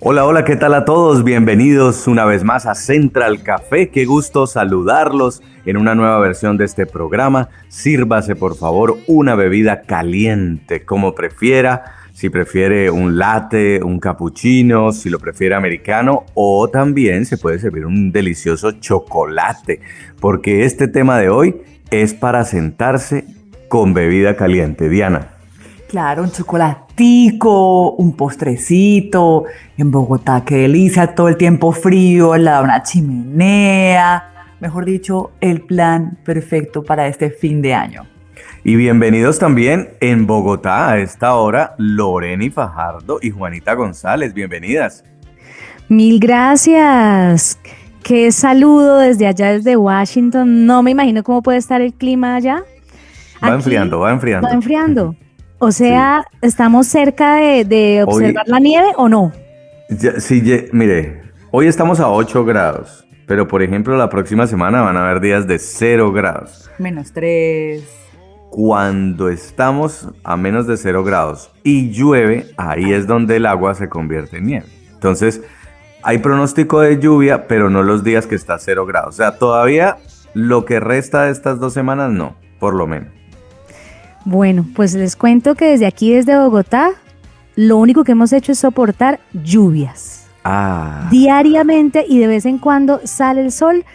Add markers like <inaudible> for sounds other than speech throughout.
Hola, hola, ¿qué tal a todos? Bienvenidos una vez más a Central Café. Qué gusto saludarlos en una nueva versión de este programa. Sírvase por favor una bebida caliente, como prefiera. Si prefiere un latte, un cappuccino, si lo prefiere americano o también se puede servir un delicioso chocolate, porque este tema de hoy es para sentarse con bebida caliente. Diana. Claro, un chocolatico, un postrecito. En Bogotá, qué delicia, todo el tiempo frío, al lado de una chimenea. Mejor dicho, el plan perfecto para este fin de año. Y bienvenidos también en Bogotá a esta hora, Loreni Fajardo y Juanita González. Bienvenidas. Mil gracias. Qué saludo desde allá, desde Washington. No me imagino cómo puede estar el clima allá. Va enfriando, va enfriando. Va enfriando. O sea, ¿estamos cerca de, observar la nieve o no? sí, mire, hoy estamos a 8 grados, pero por ejemplo la próxima semana van a haber días de 0 grados. Menos 3. Cuando estamos a menos de 0 grados y llueve, ahí es donde el agua se convierte en nieve. Entonces, hay pronóstico de lluvia, pero no los días que está a 0 grados. O sea, todavía lo que resta de estas dos semanas no, por lo menos. Bueno, pues les cuento que desde aquí, desde Bogotá, lo único que hemos hecho es soportar lluvias. Ah. Diariamente y de vez en cuando sale el sol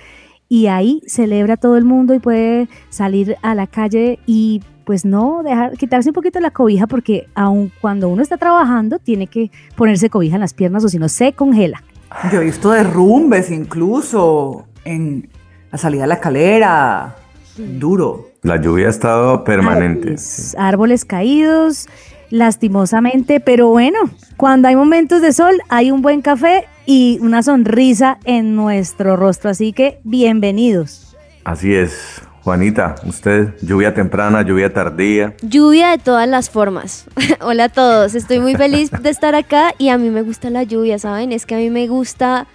y ahí celebra todo el mundo y puede salir a la calle y pues no dejar quitarse un poquito la cobija porque aun cuando uno está trabajando tiene que ponerse cobija en las piernas o si no se congela. Yo he visto derrumbes incluso en la salida de la escalera, duro. La lluvia ha estado permanente. Árboles caídos, lastimosamente, pero bueno, cuando hay momentos de sol hay un buen café y una sonrisa en nuestro rostro, así que bienvenidos. Así es. Juanita, usted, lluvia temprana, lluvia tardía. Lluvia de todas las formas. <laughs> Hola a todos, estoy muy feliz de estar acá y a mí me gusta la lluvia, ¿saben? Es que a mí me gusta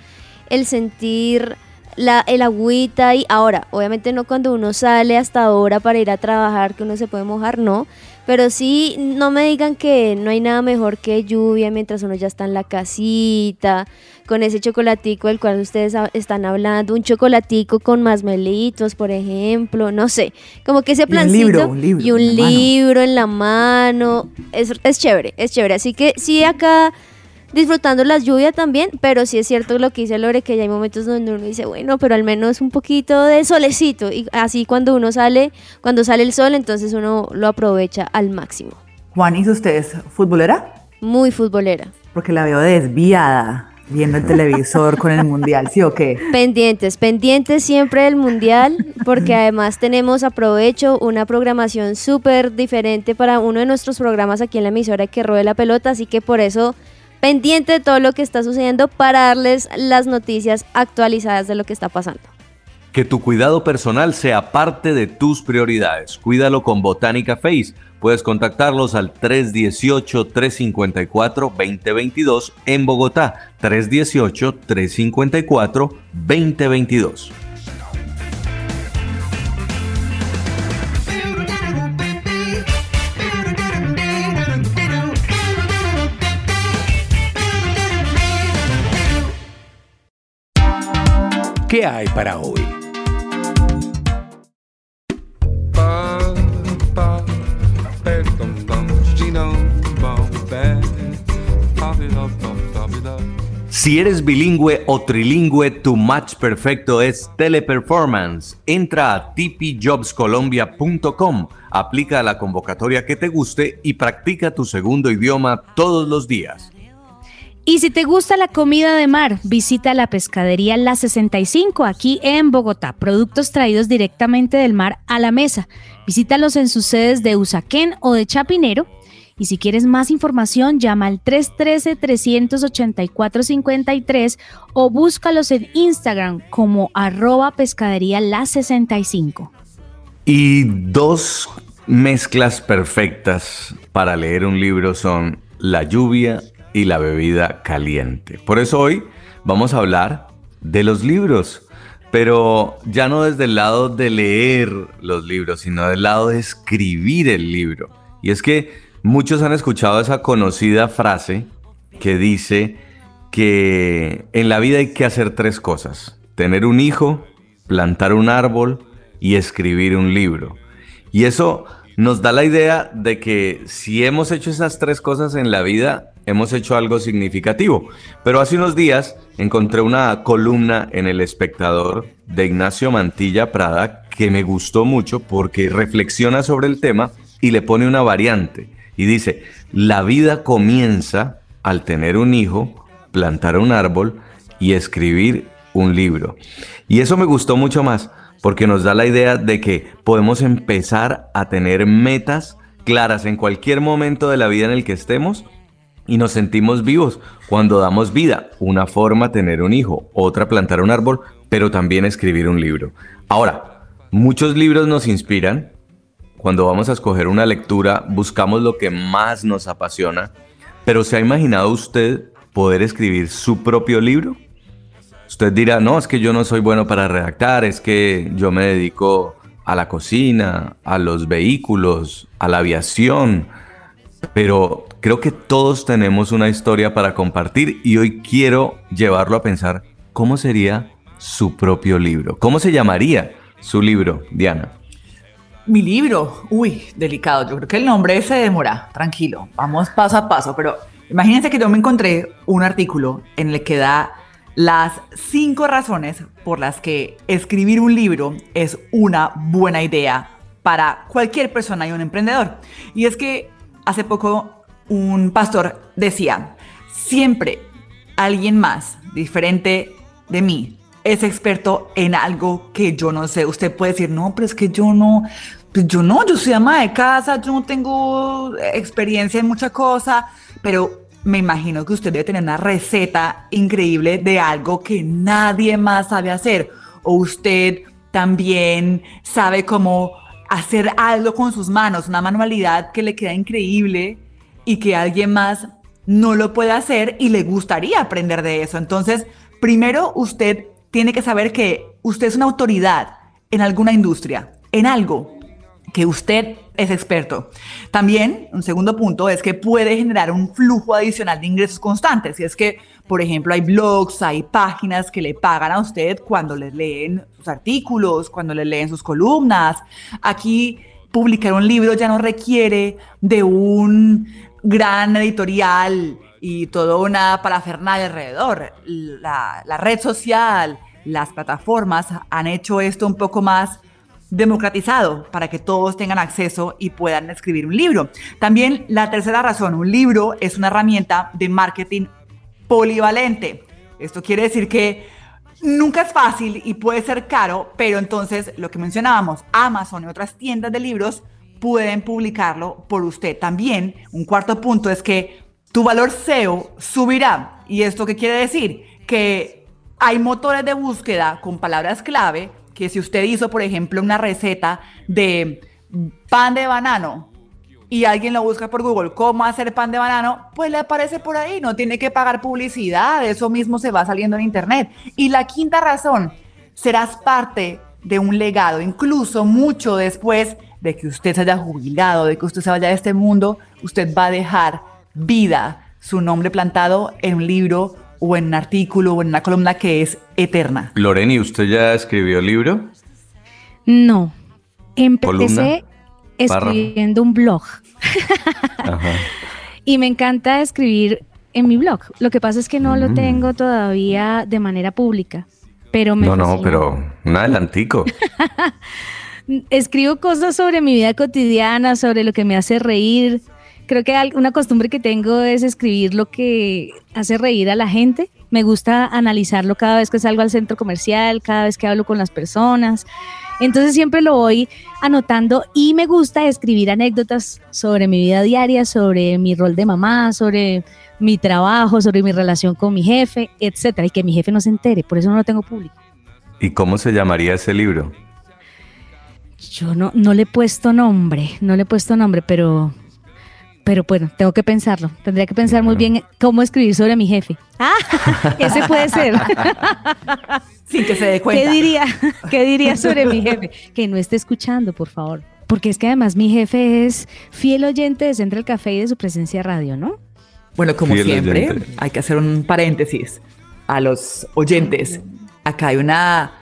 el sentir la, el agüita y ahora, obviamente no cuando uno sale hasta ahora para ir a trabajar que uno se puede mojar, no, pero sí no me digan que no hay nada mejor que lluvia mientras uno ya está en la casita, con ese chocolatico del cual ustedes están hablando, un chocolatico con masmelitos, por ejemplo, no sé, como que ese plancito y un libro, en la mano, es, es chévere, es chévere, así que sí acá disfrutando las lluvias también, pero sí es cierto lo que dice Lore, que ya hay momentos donde uno dice, bueno, pero al menos un poquito de solecito, y así cuando uno sale, cuando sale el sol, entonces uno lo aprovecha al máximo. Juan, ¿y usted es futbolera? Muy futbolera. Porque la veo desviada viendo el televisor con el mundial, ¿sí o qué? Pendientes, pendientes siempre del mundial, porque además tenemos, aprovecho, una programación súper diferente para uno de nuestros programas aquí en la emisora que ruede la pelota, así que por eso pendiente de todo lo que está sucediendo para darles las noticias actualizadas de lo que está pasando. Que tu cuidado personal sea parte de tus prioridades. Cuídalo con Botánica Face. Puedes contactarlos al 318-354-2022 en Bogotá. 318-354-2022. ¿Qué hay para hoy? Si eres bilingüe o trilingüe, tu match perfecto es Teleperformance. Entra a tpjobscolombia.com, aplica la convocatoria que te guste y practica tu segundo idioma todos los días. Y si te gusta la comida de mar, visita la pescadería La 65 aquí en Bogotá. Productos traídos directamente del mar a la mesa. Visítalos en sus sedes de Usaquén o de Chapinero Y si quieres más información, llama al 313-384-53 o búscalos en Instagram como arroba pescadería la 65. Y dos mezclas perfectas para leer un libro son la lluvia y la bebida caliente. Por eso hoy vamos a hablar de los libros, pero ya no desde el lado de leer los libros, sino del lado de escribir el libro. Y es que muchos han escuchado esa conocida frase que dice que en la vida hay que hacer tres cosas. Tener un hijo, plantar un árbol y escribir un libro. Y eso nos da la idea de que si hemos hecho esas tres cosas en la vida, hemos hecho algo significativo. Pero hace unos días encontré una columna en El Espectador de Ignacio Mantilla Prada que me gustó mucho porque reflexiona sobre el tema y le pone una variante. Y dice, la vida comienza al tener un hijo, plantar un árbol y escribir un libro. Y eso me gustó mucho más porque nos da la idea de que podemos empezar a tener metas claras en cualquier momento de la vida en el que estemos y nos sentimos vivos cuando damos vida. Una forma tener un hijo, otra plantar un árbol, pero también escribir un libro. Ahora, muchos libros nos inspiran. Cuando vamos a escoger una lectura, buscamos lo que más nos apasiona. Pero ¿se ha imaginado usted poder escribir su propio libro? Usted dirá, no, es que yo no soy bueno para redactar, es que yo me dedico a la cocina, a los vehículos, a la aviación, pero creo que todos tenemos una historia para compartir y hoy quiero llevarlo a pensar cómo sería su propio libro, cómo se llamaría su libro, Diana. Mi libro, uy, delicado. Yo creo que el nombre se demora. Tranquilo, vamos paso a paso. Pero imagínense que yo me encontré un artículo en el que da las cinco razones por las que escribir un libro es una buena idea para cualquier persona y un emprendedor. Y es que hace poco un pastor decía, siempre alguien más diferente de mí es experto en algo que yo no sé. Usted puede decir, no, pero es que yo no, pues yo no, yo soy ama de casa, yo no tengo experiencia en mucha cosa, pero me imagino que usted debe tener una receta increíble de algo que nadie más sabe hacer. O usted también sabe cómo hacer algo con sus manos, una manualidad que le queda increíble y que alguien más no lo puede hacer y le gustaría aprender de eso. Entonces, primero usted tiene que saber que usted es una autoridad en alguna industria, en algo que usted es experto. También, un segundo punto es que puede generar un flujo adicional de ingresos constantes. Y es que, por ejemplo, hay blogs, hay páginas que le pagan a usted cuando le leen sus artículos, cuando le leen sus columnas. Aquí, publicar un libro ya no requiere de un gran editorial y toda una parafernalia alrededor. La red social, las plataformas han hecho esto un poco más democratizado para que todos tengan acceso y puedan escribir un libro. También la tercera razón, un libro es una herramienta de marketing polivalente. Esto quiere decir que nunca es fácil y puede ser caro, pero entonces lo que mencionábamos, Amazon y otras tiendas de libros pueden publicarlo por usted. También un cuarto punto es que tu valor SEO subirá. ¿Y esto qué quiere decir? Que hay motores de búsqueda con palabras clave que si usted hizo, por ejemplo, una receta de pan de banano y alguien lo busca por Google, cómo hacer pan de banano, pues le aparece por ahí, no tiene que pagar publicidad, eso mismo se va saliendo en Internet. Y la quinta razón, serás parte de un legado, incluso mucho después de que usted se haya jubilado, de que usted se vaya de este mundo, usted va a dejar vida, su nombre plantado en un libro o en un artículo o en una columna que es eterna. Loreni, ¿usted ya escribió el libro? No. Empecé escribiendo un blog. <laughs> Y me encanta escribir en mi blog. Lo que pasa es que no lo mm. tengo todavía de manera pública. Pero me no, no, pero un adelantico. <laughs> Escribo cosas sobre mi vida cotidiana, sobre lo que me hace reír, creo que una costumbre que tengo es escribir lo que hace reír a la gente. Me gusta analizarlo cada vez que salgo al centro comercial, cada vez que hablo con las personas. Entonces siempre lo voy anotando y me gusta escribir anécdotas sobre mi vida diaria, sobre mi rol de mamá, sobre mi trabajo, sobre mi relación con mi jefe, etcétera, y que mi jefe no se entere, por eso no lo tengo público. ¿Y cómo se llamaría ese libro? Yo no, no le he puesto nombre, no le he puesto nombre, pero, pero bueno, tengo que pensarlo. Tendría que pensar muy bien cómo escribir sobre mi jefe. Ah, <laughs> ese puede ser. <laughs> Sin que se dé cuenta. ¿Qué diría, ¿Qué diría sobre mi jefe? Que no esté escuchando, por favor. Porque es que además mi jefe es fiel oyente de Central Café y de su presencia radio, ¿no? Bueno, como Fiel siempre, oyente. hay que hacer un paréntesis a los oyentes. Acá hay una,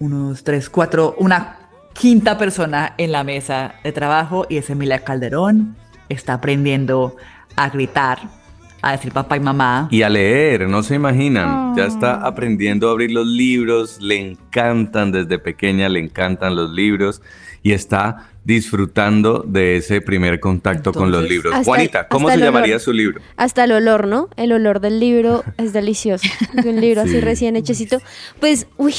unos tres, cuatro, una quinta persona en la mesa de trabajo y es Emilia Calderón. Está aprendiendo a gritar, a decir papá y mamá. Y a leer, no se imaginan. Ya está aprendiendo a abrir los libros, le encantan desde pequeña, le encantan los libros y está disfrutando de ese primer contacto con los libros. hasta- Juanita, ¿cómo se el llamaría olor. su libro? Hasta el olor, ¿no? El olor del libro es <laughs> delicioso. De un libro Sí. así recién hechecito. Pues, uy,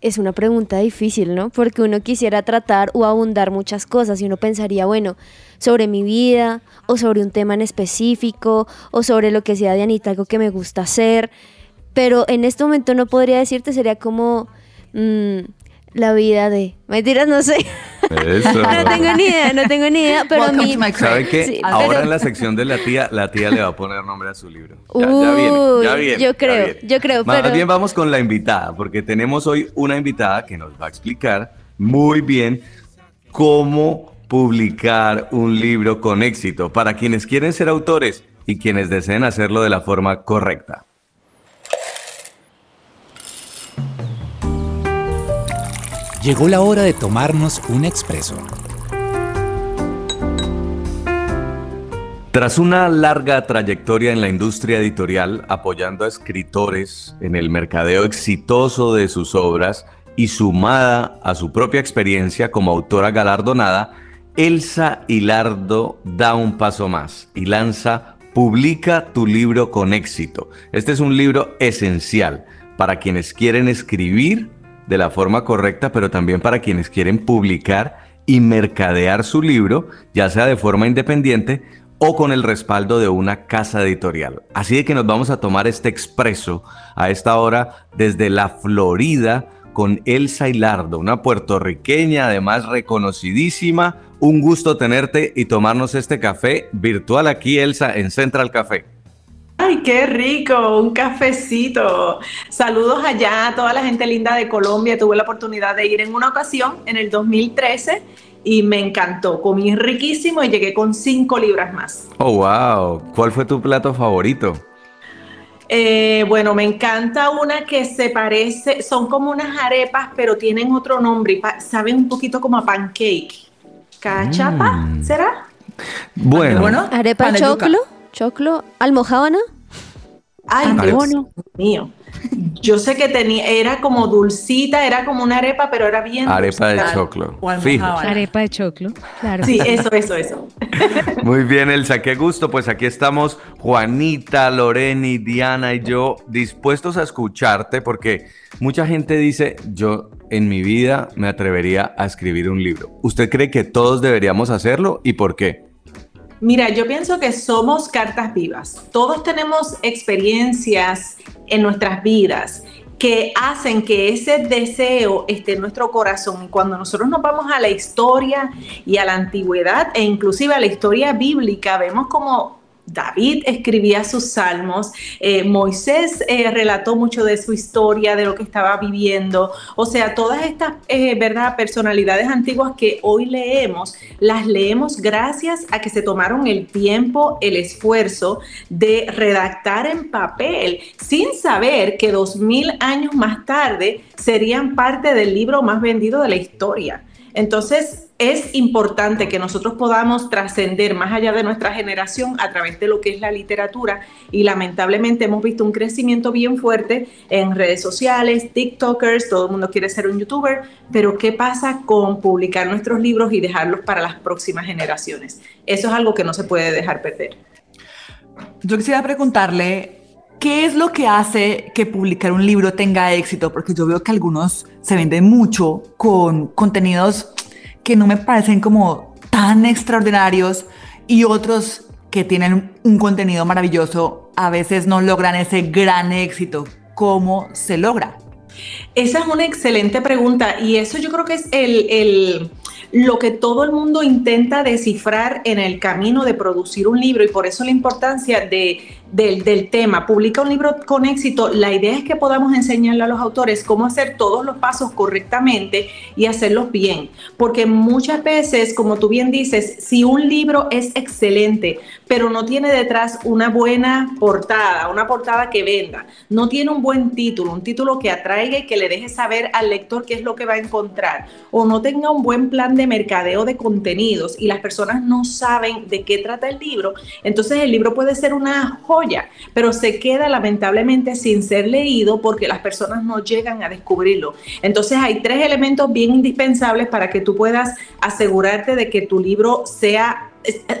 es una pregunta difícil, ¿no? Porque uno quisiera tratar o abundar muchas cosas y uno pensaría, bueno, sobre mi vida o sobre un tema en específico o sobre lo que sea de Anita, algo que me gusta hacer. Pero en este momento no podría decirte, sería como mm, la vida de... Mentiras, no sé. Eso. <laughs> no tengo ni idea, no tengo ni idea, pero a mí... ¿Sabe qué? Sí, Ahora pero- en la sección de la tía, la tía le va a poner nombre a su libro. Ya, ya viene, ya Uy, viene. yo ya creo, viene. yo creo, Más pero- bien vamos con la invitada, porque tenemos hoy una invitada que nos va a explicar muy bien cómo publicar un libro con éxito para quienes quieren ser autores y quienes deseen hacerlo de la forma correcta. Llegó la hora de tomarnos un expreso. Tras una larga trayectoria en la industria editorial, apoyando a escritores en el mercadeo exitoso de sus obras y sumada a su propia experiencia como autora galardonada, Elsa Hilardo da un paso más y lanza Publica tu libro con éxito. Este es un libro esencial para quienes quieren escribir de la forma correcta, pero también para quienes quieren publicar y mercadear su libro, ya sea de forma independiente o con el respaldo de una casa editorial. Así de que nos vamos a tomar este expreso a esta hora desde la Florida con Elsa Hilardo, una puertorriqueña además reconocidísima. Un gusto tenerte y tomarnos este café virtual aquí, Elsa, en Central Café. Ay, qué rico, un cafecito. Saludos allá a toda la gente linda de Colombia. Tuve la oportunidad de ir en una ocasión en el 2013 y me encantó. Comí riquísimo y llegué con cinco libras más. Oh, wow. ¿Cuál fue tu plato favorito? Eh, bueno, me encanta una que se parece, son como unas arepas, pero tienen otro nombre y saben un poquito como a pancake. ¿Cachapa? Mm. ¿Será? Bueno, Bueno, Arepa choclo, choclo, almojábana. Ay, Arepa. Dios mío. Yo sé que tenía, era como dulcita, era como una arepa, pero era bien arepa de choclo. O. Arepa de choclo, claro. Sí, eso, eso, eso. <laughs> Muy bien, Elsa, qué gusto. Pues aquí estamos Juanita, Loreni, Diana y yo dispuestos a escucharte porque mucha gente dice, yo en mi vida me atrevería a escribir un libro. ¿Usted cree que todos deberíamos hacerlo y por qué? Mira, yo pienso que somos cartas vivas. Todos tenemos experiencias en nuestras vidas que hacen que ese deseo esté en nuestro corazón. Y cuando nosotros nos vamos a la historia y a la antigüedad e inclusive a la historia bíblica, vemos como David escribía sus salmos, eh, Moisés eh, relató mucho de su historia, de lo que estaba viviendo. O sea, todas estas eh, ¿verdad? personalidades antiguas que hoy leemos, las leemos gracias a que se tomaron el tiempo, el esfuerzo de redactar en papel, sin saber que dos mil años más tarde serían parte del libro más vendido de la historia. Entonces, es importante que nosotros podamos trascender más allá de nuestra generación a través de lo que es la literatura y lamentablemente hemos visto un crecimiento bien fuerte en redes sociales, TikTokers, todo el mundo quiere ser un youtuber, pero ¿qué pasa con publicar nuestros libros y dejarlos para las próximas generaciones? Eso es algo que no se puede dejar perder. Yo quisiera preguntarle ¿qué es lo que hace que publicar un libro tenga éxito? Porque yo veo que algunos se venden mucho con contenidos que no me parecen como tan extraordinarios y otros que tienen un contenido maravilloso a veces no logran ese gran éxito. ¿Cómo se logra? Esa es una excelente pregunta y eso yo creo que es el, lo que todo el mundo intenta descifrar en el camino de producir un libro y por eso la importancia de del, tema, publica un libro con éxito, la idea es que podamos enseñarle a los autores cómo hacer todos los pasos correctamente y hacerlos bien. Porque muchas veces, como tú bien dices, si un libro es excelente, pero no tiene detrás una buena portada, una portada que venda, no tiene un buen título, un título que atraiga y que le deje saber al lector qué es lo que va a encontrar, o no tenga un buen plan de mercadeo de contenidos y las personas no saben de qué trata el libro, entonces el libro puede ser una joya pero se queda lamentablemente sin ser leído porque las personas no llegan a descubrirlo. Entonces hay tres elementos bien indispensables para que tú puedas asegurarte de que tu libro sea,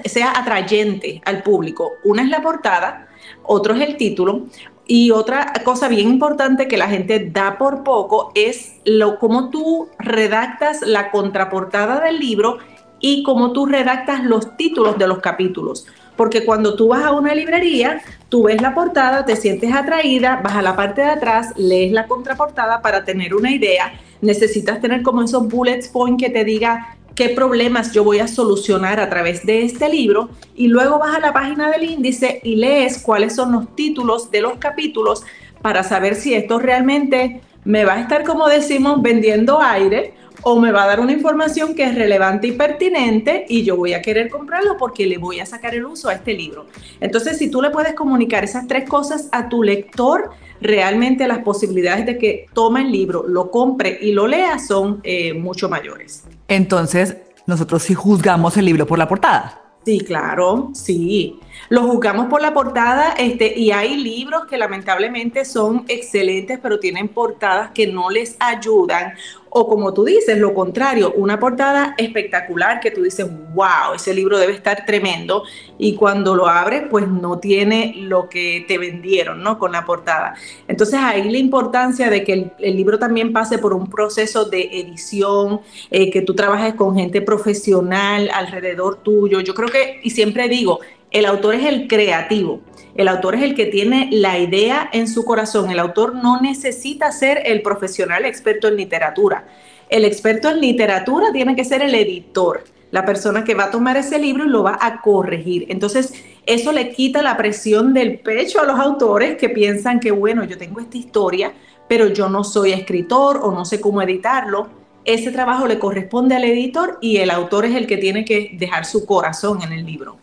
sea atrayente al público. Una es la portada, otro es el título, y otra cosa bien importante que la gente da por poco es lo cómo tú redactas la contraportada del libro y cómo tú redactas los títulos de los capítulos. Porque cuando tú vas a una librería, tú ves la portada, te sientes atraída, vas a la parte de atrás, lees la contraportada para tener una idea. Necesitas tener como esos bullets point que te diga qué problemas yo voy a solucionar a través de este libro y luego vas a la página del índice y lees cuáles son los títulos de los capítulos para saber si esto realmente me va a estar, como decimos, vendiendo aire o me va a dar una información que es relevante y pertinente y yo voy a querer comprarlo porque le voy a sacar el uso a este libro. Entonces, si tú le puedes comunicar esas tres cosas a tu lector, realmente las posibilidades de que tome el libro, lo compre y lo lea son eh, mucho mayores. Entonces, nosotros sí juzgamos el libro por la portada. Sí, claro, sí. Lo juzgamos por la portada este, y hay libros que lamentablemente son excelentes, pero tienen portadas que no les ayudan o como tú dices, lo contrario, una portada espectacular que tú dices, wow, ese libro debe estar tremendo. Y cuando lo abres, pues no tiene lo que te vendieron, ¿no? Con la portada. Entonces ahí la importancia de que el, libro también pase por un proceso de edición, eh, que tú trabajes con gente profesional alrededor tuyo. Yo creo que, y siempre digo, el autor es el creativo. El autor es el que tiene la idea en su corazón. El autor no necesita ser el profesional experto en literatura. El experto en literatura tiene que ser el editor, la persona que va a tomar ese libro y lo va a corregir. Entonces, eso le quita la presión del pecho a los autores que piensan que, bueno, yo tengo esta historia, pero yo no soy escritor o no sé cómo editarlo. Ese trabajo le corresponde al editor y el autor es el que tiene que dejar su corazón en el libro.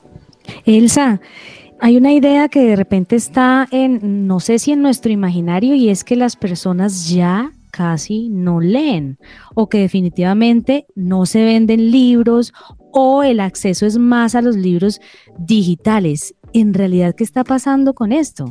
Elsa, hay una idea que de repente está en, no sé si en nuestro imaginario, y es que las personas ya casi no leen o que definitivamente no se venden libros o el acceso es más a los libros digitales. En realidad, ¿qué está pasando con esto?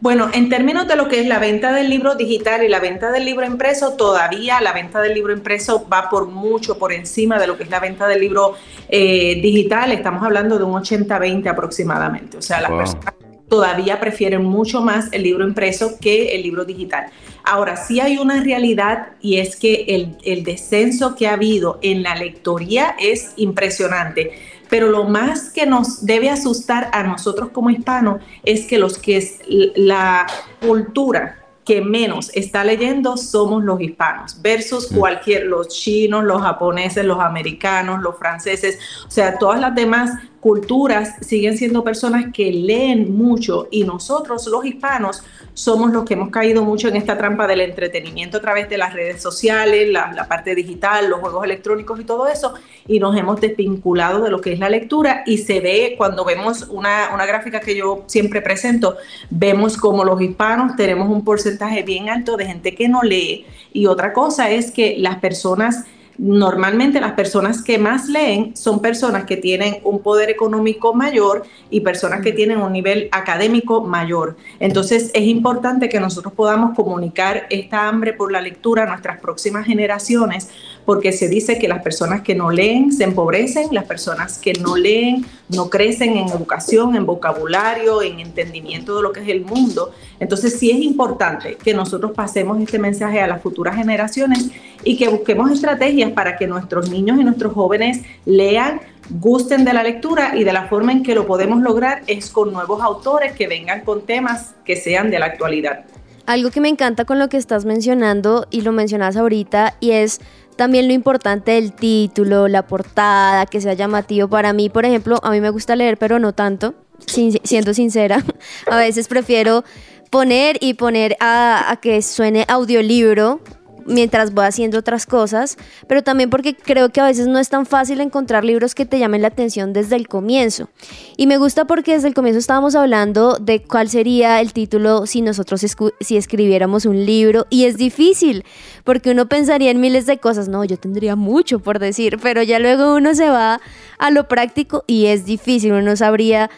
Bueno, en términos de lo que es la venta del libro digital y la venta del libro impreso, todavía la venta del libro impreso va por mucho por encima de lo que es la venta del libro eh, digital. Estamos hablando de un 80-20 aproximadamente. O sea, las personas todavía prefieren mucho más el libro impreso que el libro digital. Ahora, sí hay una realidad y es que el, el descenso que ha habido en la lectoría es impresionante pero lo más que nos debe asustar a nosotros como hispanos es que los que es la cultura que menos está leyendo somos los hispanos versus mm. cualquier, los chinos, los japoneses, los americanos, los franceses, o sea, todas las demás culturas siguen siendo personas que leen mucho y nosotros los hispanos somos los que hemos caído mucho en esta trampa del entretenimiento a través de las redes sociales, la, parte digital, los juegos electrónicos y todo eso, y nos hemos desvinculado de lo que es la lectura y se ve cuando vemos una, una gráfica que yo siempre presento, vemos como los hispanos tenemos un porcentaje bien alto de gente que no lee. Y otra cosa es que las personas Normalmente las personas que más leen son personas que tienen un poder económico mayor y personas que tienen un nivel académico mayor. Entonces es importante que nosotros podamos comunicar esta hambre por la lectura a nuestras próximas generaciones porque se dice que las personas que no leen se empobrecen, las personas que no leen no crecen en educación, en vocabulario, en entendimiento de lo que es el mundo. Entonces sí es importante que nosotros pasemos este mensaje a las futuras generaciones y que busquemos estrategias para que nuestros niños y nuestros jóvenes lean, gusten de la lectura y de la forma en que lo podemos lograr es con nuevos autores que vengan con temas que sean de la actualidad. Algo que me encanta con lo que estás mencionando y lo mencionas ahorita y es también lo importante del título, la portada, que sea llamativo. Para mí, por ejemplo, a mí me gusta leer, pero no tanto, siendo sincera. <laughs> A veces prefiero poner y poner a, a que suene audiolibro mientras voy haciendo otras cosas, pero también porque creo que a veces no es tan fácil encontrar libros que te llamen la atención desde el comienzo. Y me gusta porque desde el comienzo estábamos hablando de cuál sería el título si nosotros si escribiéramos un libro y es difícil, porque uno pensaría en miles de cosas, no, yo tendría mucho por decir, pero ya luego uno se va a lo práctico y es difícil, uno no sabría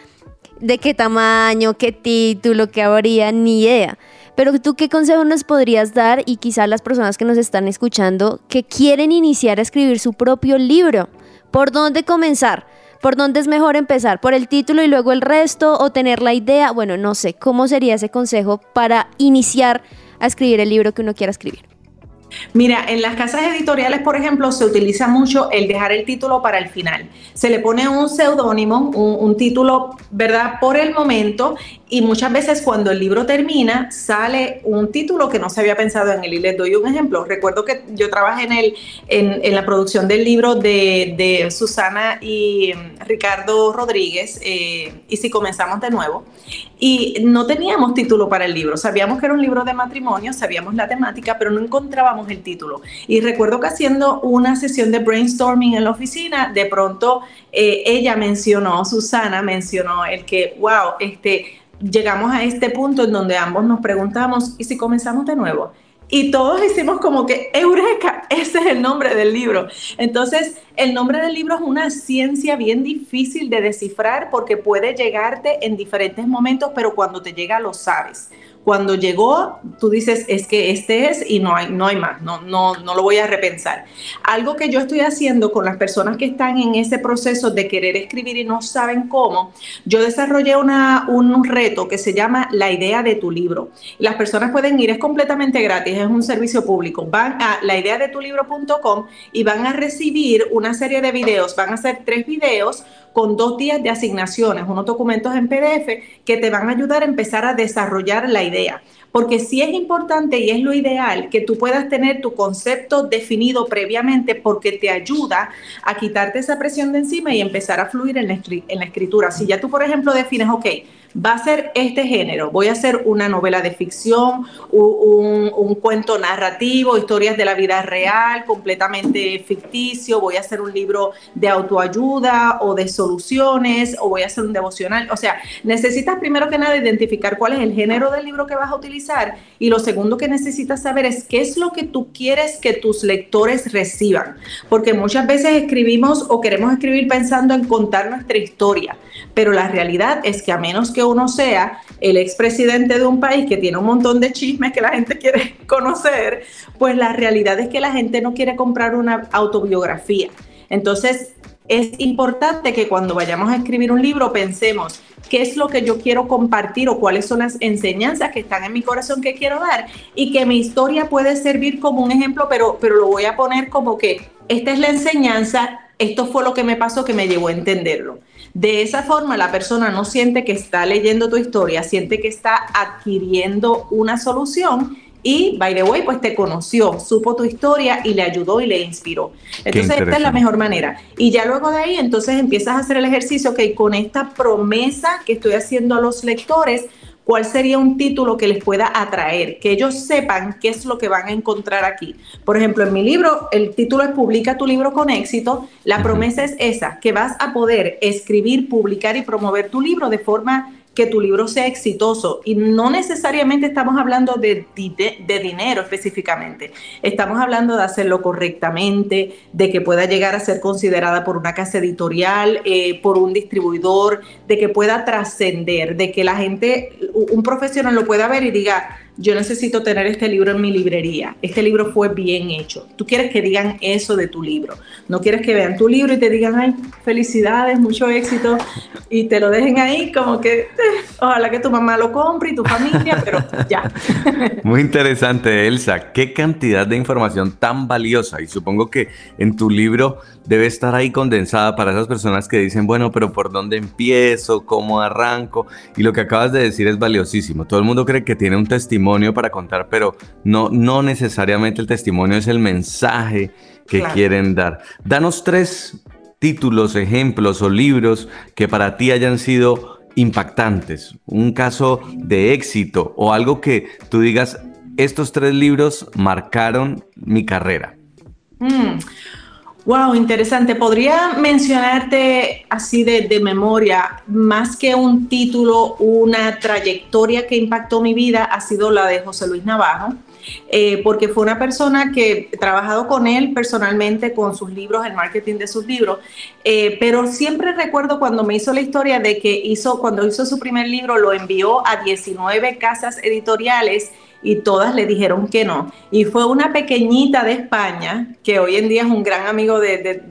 de qué tamaño, qué título, qué habría, ni idea. Pero tú qué consejo nos podrías dar y quizás las personas que nos están escuchando que quieren iniciar a escribir su propio libro? ¿Por dónde comenzar? ¿Por dónde es mejor empezar? ¿Por el título y luego el resto? ¿O tener la idea? Bueno, no sé, ¿cómo sería ese consejo para iniciar a escribir el libro que uno quiera escribir? Mira, en las casas editoriales, por ejemplo, se utiliza mucho el dejar el título para el final. Se le pone un seudónimo, un, título, ¿verdad? Por el momento y muchas veces cuando el libro termina sale un título que no se había pensado en él. Y les doy un ejemplo. Recuerdo que yo trabajé en, el, en, la producción del libro de, Susana y mm, Ricardo Rodríguez, eh, y si comenzamos de nuevo, y no teníamos título para el libro. Sabíamos que era un libro de matrimonio, sabíamos la temática, pero no encontrábamos el título. Y recuerdo que haciendo una sesión de brainstorming en la oficina, de pronto eh, ella mencionó, Susana mencionó el que, wow, este llegamos a este punto en donde ambos nos preguntamos, ¿y si comenzamos de nuevo? Y todos hicimos como que, Eureka, <laughs> ese es el nombre del libro. Entonces, el nombre del libro es una ciencia bien difícil de descifrar porque puede llegarte en diferentes momentos, pero cuando te llega lo sabes. Cuando llegó, tú dices, es que este es y no hay, no hay más, no, no, no lo voy a repensar. Algo que yo estoy haciendo con las personas que están en ese proceso de querer escribir y no saben cómo, yo desarrollé una, un reto que se llama La idea de tu libro. Las personas pueden ir, es completamente gratis, es un servicio público. Van a laideadetulibro.com y van a recibir una serie de videos, van a hacer tres videos con dos días de asignaciones, unos documentos en PDF que te van a ayudar a empezar a desarrollar la idea. Porque sí es importante y es lo ideal que tú puedas tener tu concepto definido previamente porque te ayuda a quitarte esa presión de encima y empezar a fluir en la, en la escritura. Si ya tú, por ejemplo, defines, ok, va a ser este género. Voy a hacer una novela de ficción, un, cuento narrativo, historias de la vida real, completamente ficticio. Voy a hacer un libro de autoayuda o de soluciones, o voy a hacer un devocional. O sea, necesitas primero que nada identificar cuál es el género del libro que vas a utilizar. Y lo segundo que necesitas saber es qué es lo que tú quieres que tus lectores reciban. Porque muchas veces escribimos o queremos escribir pensando en contar nuestra historia. Pero la realidad es que a menos que uno sea el expresidente de un país que tiene un montón de chismes que la gente quiere <laughs> conocer, pues la realidad es que la gente no quiere comprar una autobiografía. Entonces, es importante que cuando vayamos a escribir un libro pensemos qué es lo que yo quiero compartir o cuáles son las enseñanzas que están en mi corazón que quiero dar y que mi historia puede servir como un ejemplo, pero, pero lo voy a poner como que esta es la enseñanza, esto fue lo que me pasó que me llevó a entenderlo. De esa forma la persona no siente que está leyendo tu historia, siente que está adquiriendo una solución y, by the way, pues te conoció, supo tu historia y le ayudó y le inspiró. Entonces, esta es la mejor manera. Y ya luego de ahí, entonces empiezas a hacer el ejercicio que con esta promesa que estoy haciendo a los lectores, cuál sería un título que les pueda atraer, que ellos sepan qué es lo que van a encontrar aquí. Por ejemplo, en mi libro, el título es Publica tu libro con éxito. La promesa es esa, que vas a poder escribir, publicar y promover tu libro de forma que tu libro sea exitoso. Y no necesariamente estamos hablando de, de, dinero específicamente. Estamos hablando de hacerlo correctamente, de que pueda llegar a ser considerada por una casa editorial, eh, por un distribuidor, de que pueda trascender, de que la gente, un profesional lo pueda ver y diga, yo necesito tener este libro en mi librería, este libro fue bien hecho. Tú quieres que digan eso de tu libro, no quieres que vean tu libro y te digan, ay, felicidades, mucho éxito, y te lo dejen ahí como que, eh, ojalá que tu mamá lo compre y tu familia, pero ya. <laughs> Muy interesante, Elsa, qué cantidad de información tan valiosa y supongo que en tu libro debe estar ahí condensada para esas personas que dicen, bueno, pero ¿por dónde empiezo? ¿Cómo arranco? Y lo que acabas de decir es valiosísimo. Todo el mundo cree que tiene un testimonio para contar, pero no, no necesariamente el testimonio es el mensaje que quieren dar. Danos tres títulos, ejemplos o libros que para ti hayan sido impactantes, un caso de éxito o algo que tú digas, estos tres libros marcaron mi carrera. Mm. Wow, interesante. Podría mencionarte así de, memoria, más que un título, una trayectoria que impactó mi vida ha sido la de José Luis Navajo. Eh, porque fue una persona que he trabajado con él personalmente con sus libros, el marketing de sus libros, eh, pero siempre recuerdo cuando me hizo la historia de que hizo, cuando hizo su primer libro, lo envió a 19 casas editoriales y todas le dijeron que no. Y fue una pequeñita de España, que hoy en día es un gran amigo de,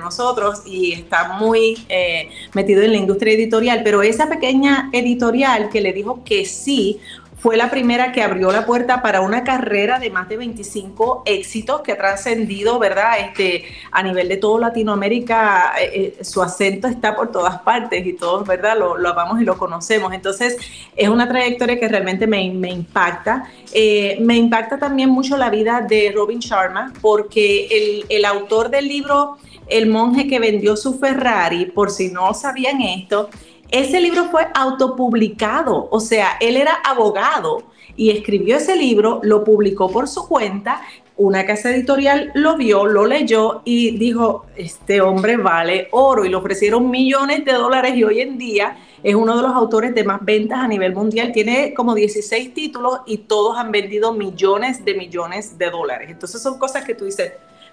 nosotros y está muy eh, metido en la industria editorial, pero esa pequeña editorial que le dijo que sí, fue la primera que abrió la puerta para una carrera de más de 25 éxitos que ha trascendido, ¿verdad? Este, a nivel de todo Latinoamérica, eh, eh, su acento está por todas partes y todos, ¿verdad? Lo, lo, amamos y lo conocemos. Entonces, es una trayectoria que realmente me, me impacta. Eh, me impacta también mucho la vida de Robin Sharma, porque el, el autor del libro El monje que vendió su Ferrari, por si no sabían esto, ese libro fue autopublicado, o sea, él era abogado y escribió ese libro, lo publicó por su cuenta, una casa editorial lo vio, lo leyó y dijo, este hombre vale oro y le ofrecieron millones de dólares y hoy en día es uno de los autores de más ventas a nivel mundial, tiene como 16 títulos y todos han vendido millones de millones de dólares. Entonces son cosas que tú dices,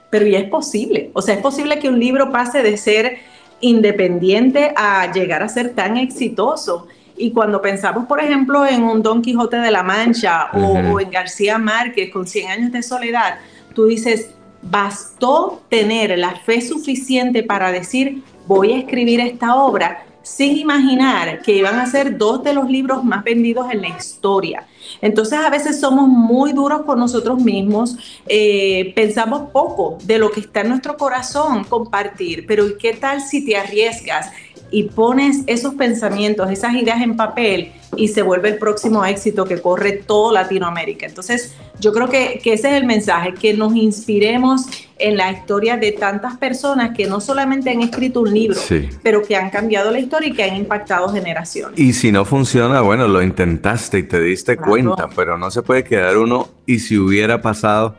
pero ya es posible, o sea, es posible que un libro pase de ser independiente a llegar a ser tan exitoso. Y cuando pensamos, por ejemplo, en un Don Quijote de la Mancha o, en García Márquez con 100 años de soledad, tú dices, bastó tener la fe suficiente para decir, voy a escribir esta obra sin imaginar que iban a ser dos de los libros más vendidos en la historia. Entonces a veces somos muy duros con nosotros mismos, eh, pensamos poco de lo que está en nuestro corazón compartir, pero ¿qué tal si te arriesgas y pones esos pensamientos, esas ideas en papel y se vuelve el próximo éxito que corre todo Latinoamérica. Entonces, yo creo que, ese es el mensaje, que nos inspiremos en la historia de tantas personas que no solamente han escrito un libro, pero que han cambiado la historia y que han impactado generaciones. Y si no funciona, bueno, lo intentaste y te diste cuenta, pero no se puede quedar uno y si hubiera pasado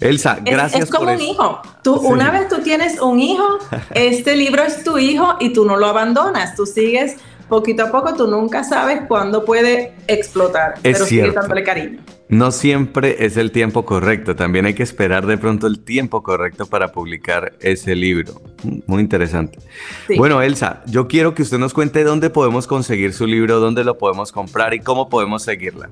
Elsa, gracias. Es, como un hijo. Tú, Una vez tú tienes un hijo, <laughs> este libro es tu hijo y tú no lo abandonas. Tú sigues poquito a poco, tú nunca sabes cuándo puede explotar. Es pero cierto. sigue dándole cariño. No siempre es el tiempo correcto, también hay que esperar de pronto el tiempo correcto para publicar ese libro. Muy interesante. Bueno, Elsa, yo quiero que usted nos cuente dónde podemos conseguir su libro, dónde lo podemos comprar y cómo podemos seguirla.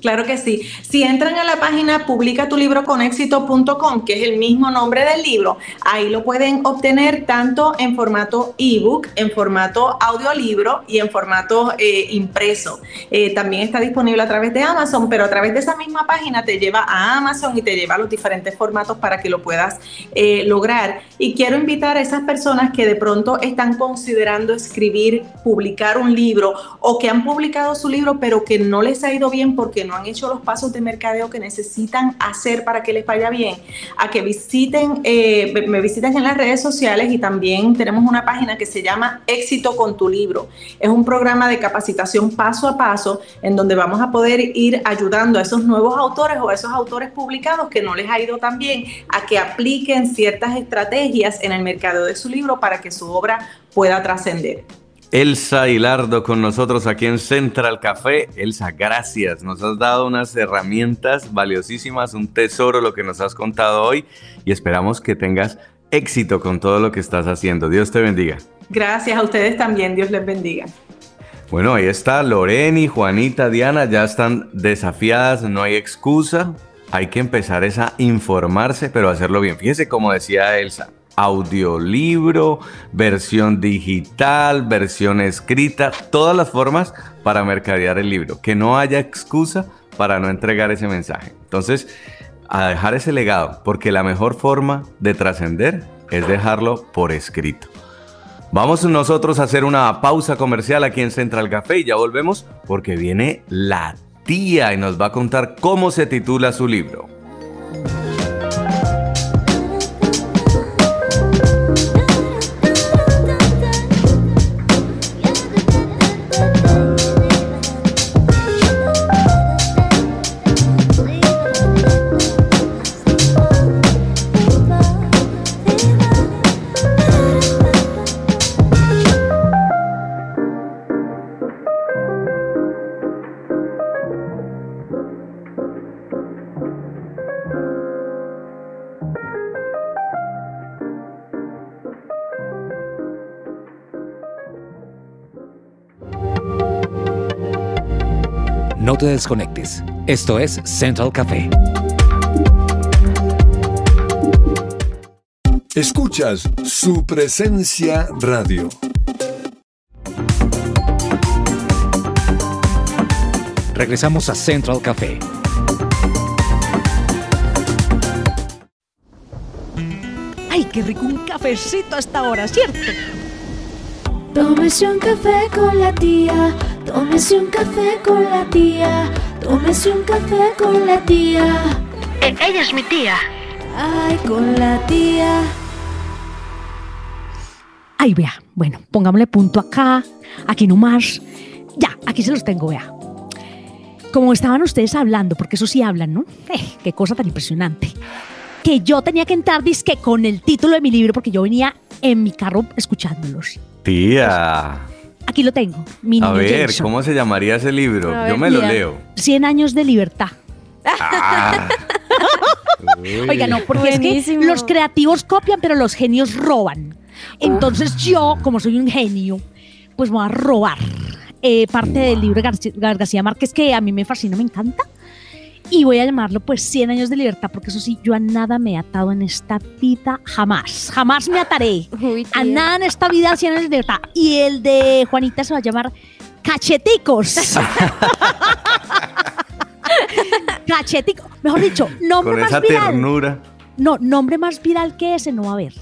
Claro que sí. Si entran a la página publicatulibroconexito.com, que es el mismo nombre del libro, ahí lo pueden obtener tanto en formato ebook, en formato audiolibro y en formato eh, impreso. Eh, también está disponible a través de Amazon, pero a través de esa misma página te lleva a Amazon y te lleva a los diferentes formatos para que lo puedas eh, lograr. Y quiero invitar a esas personas que de pronto están considerando escribir, publicar un libro o que han publicado su libro, pero que no les ha ido bien porque no han hecho los pasos de mercadeo que necesitan hacer para que les vaya bien, a que visiten, eh, me visiten en las redes sociales y también tenemos una página que se llama Éxito con tu libro. Es un programa de capacitación paso a paso en donde vamos a poder ir ayudando a esos nuevos autores o a esos autores publicados que no les ha ido tan bien a que apliquen ciertas estrategias en el mercado de su libro para que su obra pueda trascender. Elsa Hilardo con nosotros aquí en Central Café. Elsa, gracias. Nos has dado unas herramientas valiosísimas, un tesoro lo que nos has contado hoy y esperamos que tengas éxito con todo lo que estás haciendo. Dios te bendiga. Gracias a ustedes también. Dios les bendiga. Bueno, ahí está Loreni, Juanita, Diana, ya están desafiadas, no hay excusa. Hay que empezar es a informarse, pero hacerlo bien. Fíjese como decía Elsa, audiolibro, versión digital, versión escrita, todas las formas para mercadear el libro. Que no haya excusa para no entregar ese mensaje. Entonces, a dejar ese legado, porque la mejor forma de trascender es dejarlo por escrito. Vamos nosotros a hacer una pausa comercial aquí en Central Café y ya volvemos porque viene la tía y nos va a contar cómo se titula su libro. No te desconectes. Esto es Central Café. Escuchas su presencia radio. Regresamos a Central Café. ¡Ay, qué rico un cafecito a esta hora, ¿cierto? Tómese un café con la tía, tómese un café con la tía, tómese un café con la tía. E, ella es mi tía. Ay, con la tía. Ay, vea, bueno, pongámosle punto acá, aquí nomás. Ya, aquí se los tengo, vea. Como estaban ustedes hablando, porque eso sí hablan, ¿no? <laughs> Eh, qué cosa tan impresionante. Que yo tenía que entrar, disque con el título de mi libro, porque yo venía en mi carro escuchándolos. Tía, Aquí lo tengo, mi a niño ver, Jason. ¿cómo se llamaría ese libro? A Yo ver, me lo leo. 100 años de libertad. Ah. <laughs> Oiga, no, porque es que los creativos copian, pero los genios roban. Entonces yo, como soy un genio, pues voy a robar eh, parte del libro de Gar- García Márquez que a mí me fascina, me encanta. Y voy a llamarlo pues 100 años de libertad, porque eso sí, yo a nada me he atado en esta vida, jamás, jamás me ataré. Uy, A nada en esta vida 100 años de libertad. Y el de Juanita se va a llamar Cacheticos. <laughs> Cachetico, mejor dicho, nombre Con más esa viral. ternura. No, nombre más viral que ese no va a haber.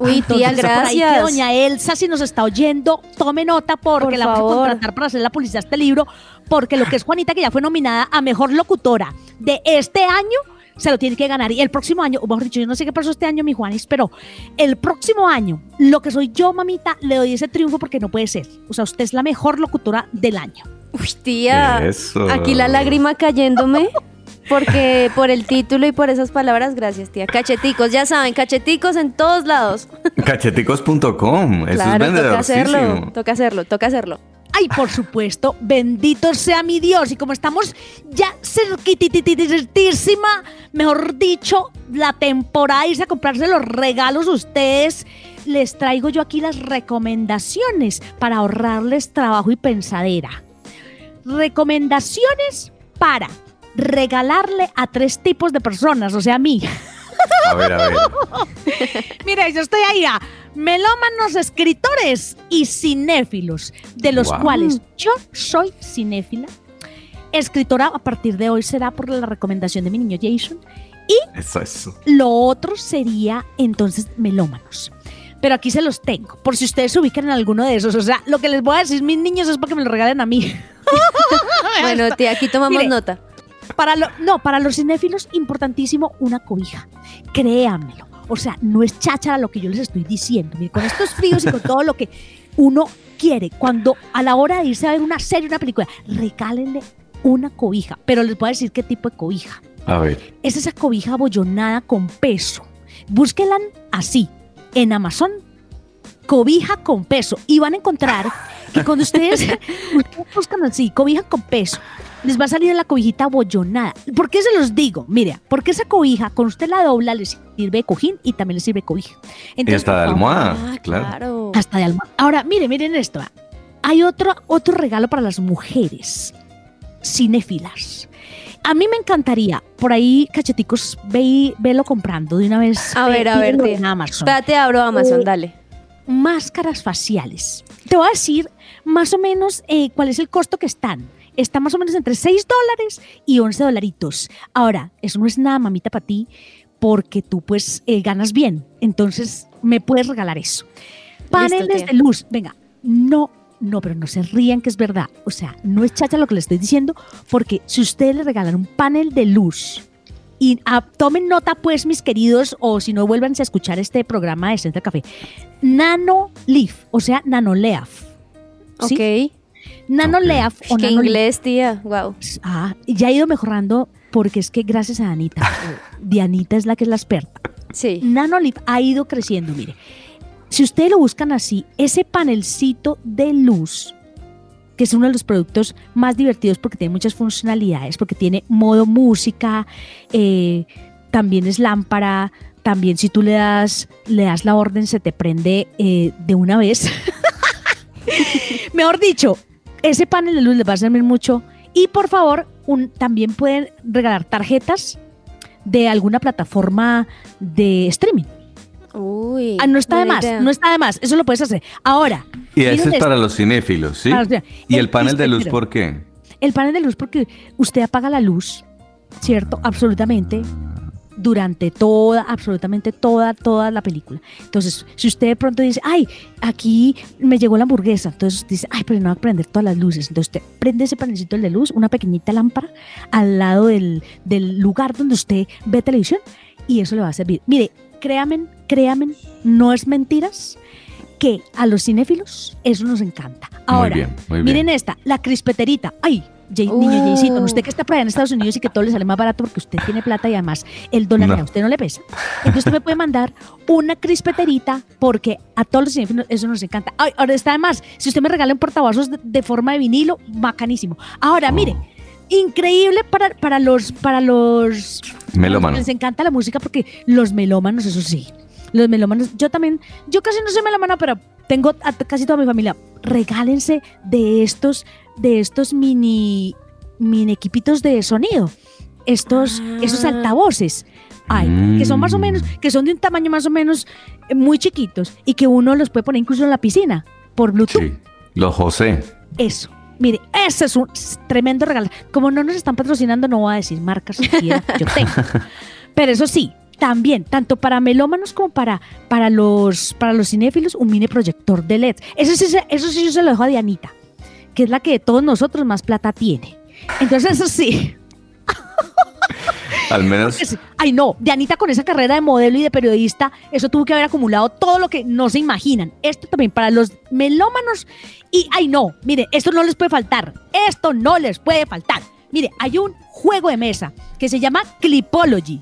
Uy, tía, Entonces, ahí que gracias. doña Elsa, si nos está oyendo, tome nota porque Por la vamos a favor. contratar para hacer la publicidad de este libro, porque lo que es Juanita, que ya fue nominada a Mejor Locutora de este año, se lo tiene que ganar. Y el próximo año, o mejor dicho, yo no sé qué pasó este año, mi Juanis, pero el próximo año, lo que soy yo, mamita, le doy ese triunfo porque no puede ser. O sea, usted es la mejor locutora del año. Uy, tía. Eso. Aquí la lágrima cayéndome. Porque <laughs> por el título y por esas palabras, gracias, tía. Cacheticos, ya saben, cacheticos en todos lados. Cacheticos.com. Eso claro, es toca hacerlo, toca hacerlo, toca hacerlo. Ay, por supuesto, bendito sea mi Dios. Y como estamos ya cerquititísima, mejor dicho, la temporada irse a comprarse los regalos a ustedes, les traigo yo aquí las recomendaciones para ahorrarles trabajo y pensadera. Recomendaciones para regalarle a tres tipos de personas, o sea, a mí. A ver, a ver. Mira, yo estoy ahí a melómanos, escritores y cinéfilos, de los cuales yo soy cinéfila. Escritora a partir de hoy será por la recomendación de mi niño Jason. Eso, eso. Lo otro sería entonces melómanos. Pero aquí se los tengo, por si ustedes se ubican en alguno de esos. O sea, lo que les voy a decir, mis niños, es para que me lo regalen a mí. <laughs> Bueno, tía, aquí tomamos Mire, nota. Para lo- no, para los cinéfilos, importantísimo una cobija. Créanmelo. O sea, no es cháchara lo que yo les estoy diciendo. Mire, con estos fríos y con todo lo que uno quiere, cuando a la hora de irse a ver una serie, una película, recálenle una cobija. Pero les voy a decir qué tipo de cobija. A ver. Es esa cobija abollonada con peso. Búsquenla así, en Amazon, cobija con peso. Y van a encontrar que cuando ustedes, ustedes <laughs> buscan así, cobija con peso, les va a salir la cobijita abollonada. ¿Por qué se los digo? Mire, porque esa cobija, cuando usted la dobla, le sirve de cojín y también le sirve de cobija. Y Entonces, hasta de almohada. Ah, claro. hasta de almohada. Ahora, miren, miren esto. ah. hay otro, otro regalo para las mujeres cinéfilas. A mí me encantaría, por ahí, cacheticos, ve y- velo comprando de una vez. A ve- ver, a ver, en Amazon. Espérate, abro Amazon, Eh, dale. Máscaras faciales. Te voy a decir más o menos eh, cuál es el costo que están. Está más o menos entre 6 dólares y 11 dolaritos. Ahora, eso no es nada, mamita, para ti, porque tú pues eh, ganas bien. Entonces, me puedes regalar eso. Paneles de luz. Venga, no, no, pero no se rían que es verdad. O sea, no es chacha lo que le estoy diciendo, porque si ustedes le regalan un panel de luz y ah, tomen nota, pues, mis queridos, o si no, vuélvanse a escuchar este programa de Central Café. Nano Leaf, o sea, Nano Leaf. ¿sí? Ok. Nano Ok. Leaf o Qué Nano inglés, tía. Wow. Ah, ya ha ido mejorando porque es que gracias a Anita, <laughs> Dianita es la que es la experta. Sí. Nanolip ha ido creciendo, mire. Si ustedes lo buscan así, ese panelcito de luz, que es uno de los productos más divertidos porque tiene muchas funcionalidades, porque tiene modo música, eh, también es lámpara, también si tú le das, le das la orden se te prende eh, de una vez. <laughs> Mejor dicho, ese panel de luz les va a servir mucho. Y por favor, un- también pueden regalar tarjetas de alguna plataforma de streaming. Uy. Ah, no está de más, idea. no está de más, eso lo puedes hacer. Ahora, Y ese es para los cinéfilos, ¿sí? Los- ¿Y el el panel de luz por qué? el panel de luz porque usted apaga la luz, ¿cierto? Absolutamente durante toda, absolutamente toda, toda la película. Entonces, si usted de pronto dice, ay, aquí me llegó la hamburguesa, entonces usted dice, ay, pero no va a prender todas las luces. Entonces usted prende ese panelcito de luz, una pequeñita lámpara al lado del, del lugar donde usted ve televisión y eso le va a servir. Mire, créanme, créanme, no es mentiras que a los cinéfilos eso nos encanta. Ahora, muy bien, muy bien. miren esta, la crispeterita. Ay, Jay- niño Uh. Jaycito, usted que está por allá en Estados Unidos y que todo le sale más barato porque usted tiene plata y además el dólar No. a usted no le pesa. Entonces usted me puede mandar una crispeterita porque a todos los cinéfilos eso nos encanta. Ay, ahora está además, si usted me regala un portavasos de, de forma de vinilo, bacanísimo. Ahora, mire, increíble para, para los para los Melómanos. les encanta la música porque los melómanos, eso sí. Los melómanos, yo también, yo casi no soy melómana, pero tengo a casi toda mi familia. Regálense de estos, de estos mini, mini equipitos de sonido. Estos, Ah. esos altavoces. Ay, que son más o menos, que son de un tamaño más o menos eh, muy chiquitos y que uno los puede poner incluso en la piscina por Bluetooth. Sí. Los José. Eso. Mire, ese es un tremendo regalo. Como no nos están patrocinando, no voy a decir marcas siquiera que yo tengo. <laughs> Pero eso sí, también, tanto para melómanos como para, para, los, para los cinéfilos, un mini proyector de LED. Eso sí, eso sí yo se lo dejo a Dianita, que es la que de todos nosotros más plata tiene. Entonces, eso sí. <laughs> Al menos Es- Ay, no, Dianita con esa carrera de modelo y de periodista, eso tuvo que haber acumulado todo lo que no se imaginan. Esto también para los melómanos. Y, ay, no, mire, esto no les puede faltar. Esto no les puede faltar. Mire, hay un juego de mesa que se llama Clipology.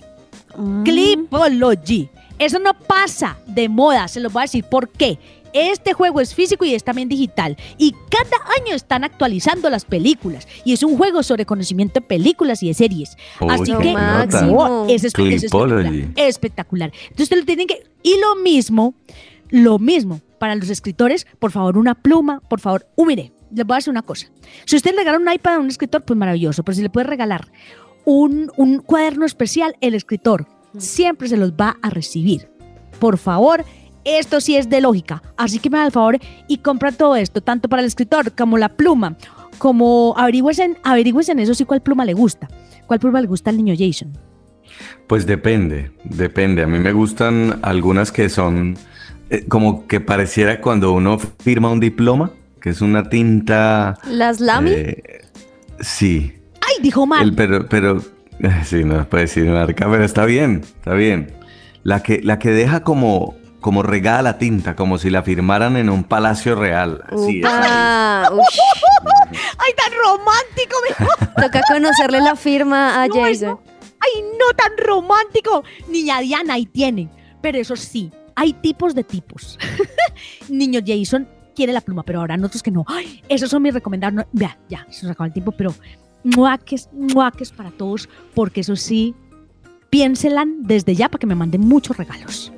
Mm. Clipology. Eso no pasa de moda, se los voy a decir por qué. Este juego es físico y es también digital. Y cada año están actualizando las películas. Y es un juego sobre conocimiento de películas y de series. Uy, Así que máximo. es, es- es espectacular. Espectacular. Entonces ustedes lo tienen que. Y lo mismo, lo mismo para los escritores, por favor, una pluma, por favor. Mire, les voy a decir una cosa. Si usted le regala un iPad a un escritor, pues maravilloso. Pero si le puede regalar un, un cuaderno especial, el escritor siempre se los va a recibir. Por favor, esto sí es de lógica. Así que me da el favor y compra todo esto, tanto para el escritor como la pluma, como averigüen, averigüen eso sí cuál pluma le gusta. ¿Cuál pluma le gusta al niño Jason? Pues depende, depende. A mí me gustan algunas que son eh, como que pareciera cuando uno firma un diploma, que es una tinta. ¿Las Lamy? eh, sí, ¡Ay, dijo mal! el- pero, pero, <laughs> sí, no puede decir marca, pero está bien, está bien. La que, la que deja como, como regada la tinta, como si la firmaran en un palacio real. Así, Upa, ush. <laughs> ¡Ay, tan romántico! Toca conocerle la firma a No, Jason. ¡Ay, no tan romántico! Niña Diana, ahí tienen. Pero eso sí, hay tipos de tipos. <laughs> Niño Jason quiere la pluma, pero ahora nosotros que no. ¡Ay! Esos son mis recomendados. No, vea, ya, se nos acaba el tiempo, pero muaques, muaques para todos, porque eso sí, piénselan desde ya para que me manden muchos regalos.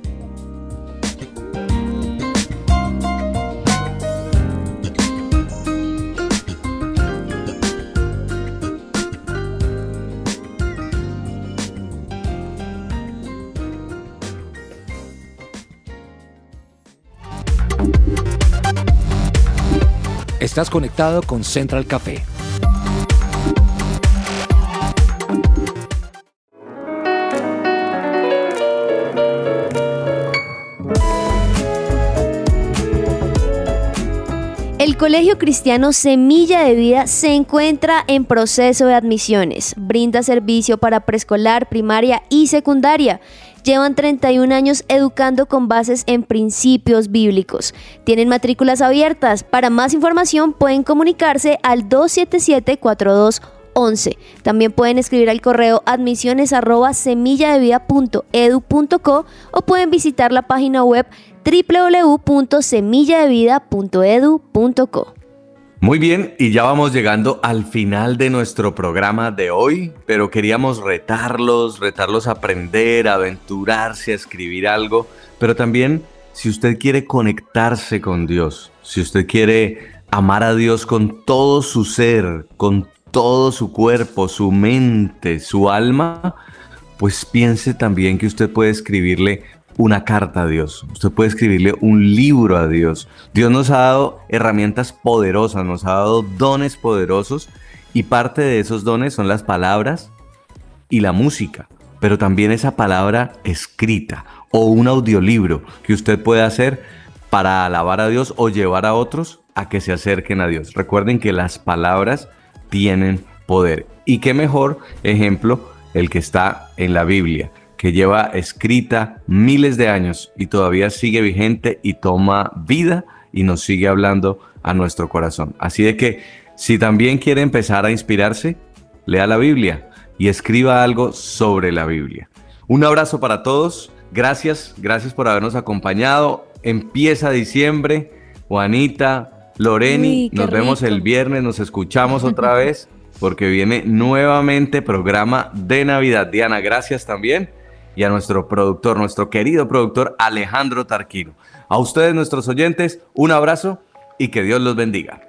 Estás conectado con Central Café. El Colegio Cristiano Semilla de Vida se encuentra en proceso de admisiones. Brinda servicio para preescolar, primaria y secundaria. Llevan 31 años educando con bases en principios bíblicos. Tienen matrículas abiertas. Para más información pueden comunicarse al 277-4211. También pueden escribir al correo admisiones arroba semilladevida.edu.co o pueden visitar la página web www.semilladevida.edu.co. Muy bien, y ya vamos llegando al final de nuestro programa de hoy, pero queríamos retarlos, retarlos a aprender, a aventurarse, a escribir algo, pero también si usted quiere conectarse con Dios, si usted quiere amar a Dios con todo su ser, con todo su cuerpo, su mente, su alma, pues piense también que usted puede escribirle una carta a Dios, usted puede escribirle un libro a Dios. Dios nos ha dado herramientas poderosas, nos ha dado dones poderosos y parte de esos dones son las palabras y la música, pero también esa palabra escrita o un audiolibro que usted puede hacer para alabar a Dios o llevar a otros a que se acerquen a Dios. Recuerden que las palabras tienen poder. Y qué mejor ejemplo el que está en la Biblia que lleva escrita miles de años y todavía sigue vigente y toma vida y nos sigue hablando a nuestro corazón. Así de que si también quiere empezar a inspirarse, lea la Biblia y escriba algo sobre la Biblia. Un abrazo para todos. Gracias, gracias por habernos acompañado. Empieza diciembre. Juanita, Loreni, Uy, nos vemos el viernes, nos escuchamos otra <laughs> vez porque viene nuevamente programa de Navidad. Diana, gracias también. Y a nuestro productor, nuestro querido productor Alejandro Tarquino. A ustedes, nuestros oyentes, un abrazo y que Dios los bendiga.